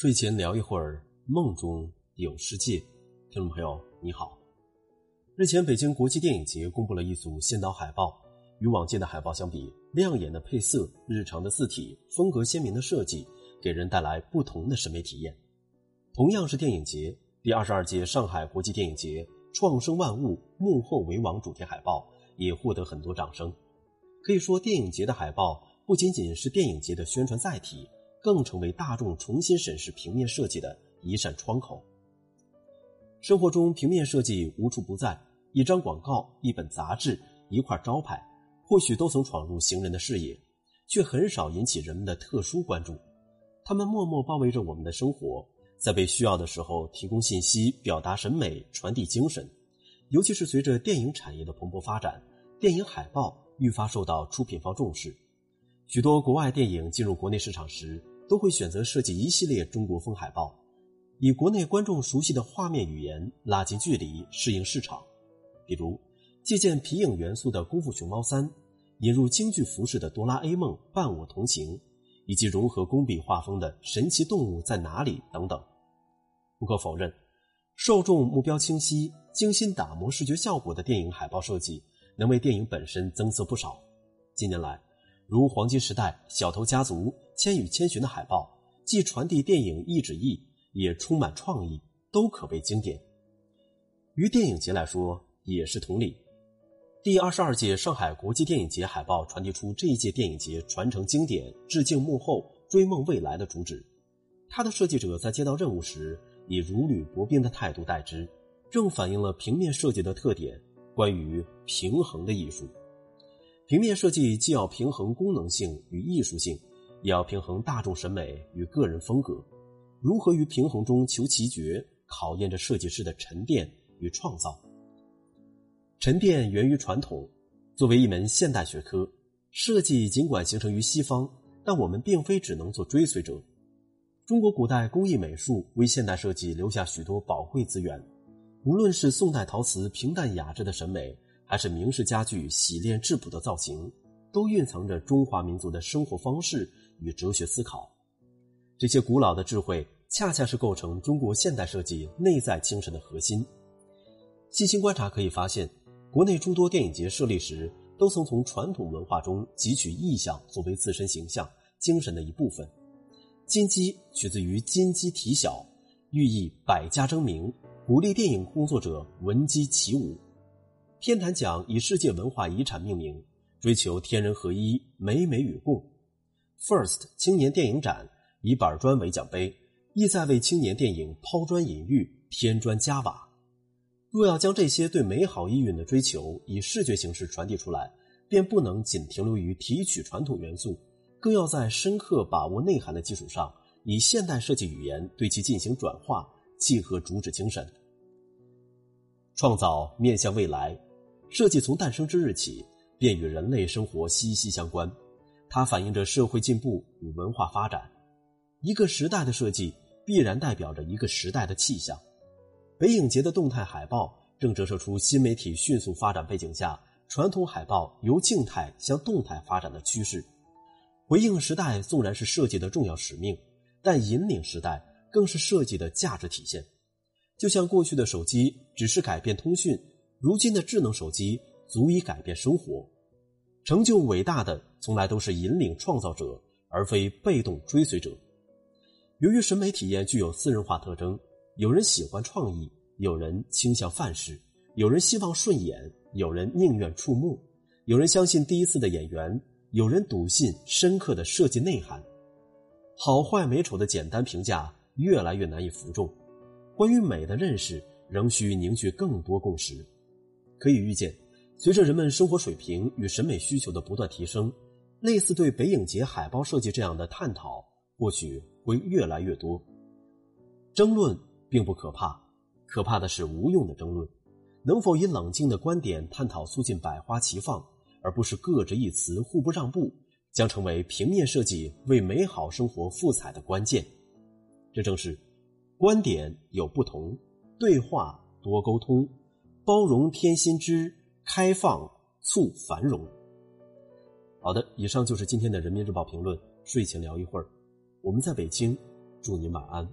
睡前聊一会儿，梦中有世界。听众朋友，你好。日前，北京国际电影节公布了一组先导海报，与往届的海报相比，亮眼的配色、日常的字体、风格鲜明的设计，给人带来不同的审美体验。同样是电影节，第二十二届上海国际电影节“创生万物，幕后为王”主题海报也获得很多掌声。可以说，电影节的海报不仅仅是电影节的宣传载体，更成为大众重新审视平面设计的一扇窗口。生活中，平面设计无处不在，一张广告、一本杂志、一块招牌，或许都曾闯入行人的视野，却很少引起人们的特殊关注。他们默默包围着我们的生活。在被需要的时候提供信息、表达审美、传递精神，尤其是随着电影产业的蓬勃发展，电影海报愈发受到出品方重视。许多国外电影进入国内市场时，都会选择设计一系列中国风海报，以国内观众熟悉的画面语言拉近距离、适应市场。比如，借鉴皮影元素的《功夫熊猫三》，引入京剧服饰的《哆啦 A 梦伴我同行》。以及融合工笔画风的神奇动物在哪里等等，不可否认，受众目标清晰、精心打磨视觉效果的电影海报设计，能为电影本身增色不少。近年来，如《黄金时代》《小偷家族》《千与千寻》的海报，既传递电影意旨意，也充满创意，都可谓经典。于电影节来说，也是同理。第二十二届上海国际电影节海报传递出这一届电影节传承经典、致敬幕后、追梦未来的主旨。它的设计者在接到任务时以如履薄冰的态度待之，正反映了平面设计的特点——关于平衡的艺术。平面设计既要平衡功能性与艺术性，也要平衡大众审美与个人风格。如何于平衡中求奇绝，考验着设计师的沉淀与创造。沉淀源于传统，作为一门现代学科，设计尽管形成于西方，但我们并非只能做追随者。中国古代工艺美术为现代设计留下许多宝贵资源，无论是宋代陶瓷平淡雅致的审美，还是明式家具洗练质朴的造型，都蕴藏着中华民族的生活方式与哲学思考。这些古老的智慧，恰恰是构成中国现代设计内在精神的核心。细心观察可以发现。国内诸多电影节设立时，都曾从传统文化中汲取意象作为自身形象精神的一部分。金鸡取自于金鸡啼晓，寓意百家争鸣，鼓励电影工作者闻鸡起舞。天坛奖以世界文化遗产命名，追求天人合一、美美与共。First 青年电影展以板砖为奖杯，意在为青年电影抛砖引玉、添砖加瓦。若要将这些对美好意蕴的追求以视觉形式传递出来，便不能仅停留于提取传统元素，更要在深刻把握内涵的基础上，以现代设计语言对其进行转化，契合主旨精神。创造面向未来，设计从诞生之日起便与人类生活息息相关，它反映着社会进步与文化发展。一个时代的设计，必然代表着一个时代的气象。北影节的动态海报正折射出新媒体迅速发展背景下，传统海报由静态向动态发展的趋势。回应时代纵然是设计的重要使命，但引领时代更是设计的价值体现。就像过去的手机只是改变通讯，如今的智能手机足以改变生活。成就伟大的从来都是引领创造者，而非被动追随者。由于审美体验具有私人化特征。有人喜欢创意，有人倾向范式，有人希望顺眼，有人宁愿触目，有人相信第一次的演员，有人笃信深刻的设计内涵。好坏美丑的简单评价越来越难以服众，关于美的认识仍需凝聚更多共识。可以预见，随着人们生活水平与审美需求的不断提升，类似对北影节海报设计这样的探讨或许会越来越多。争论。并不可怕，可怕的是无用的争论。能否以冷静的观点探讨促进百花齐放，而不是各执一词、互不让步，将成为平面设计为美好生活赋彩的关键。这正是观点有不同，对话多沟通，包容天心知，开放促繁荣。好的，以上就是今天的人民日报评论。睡前聊一会儿，我们在北京祝您晚安。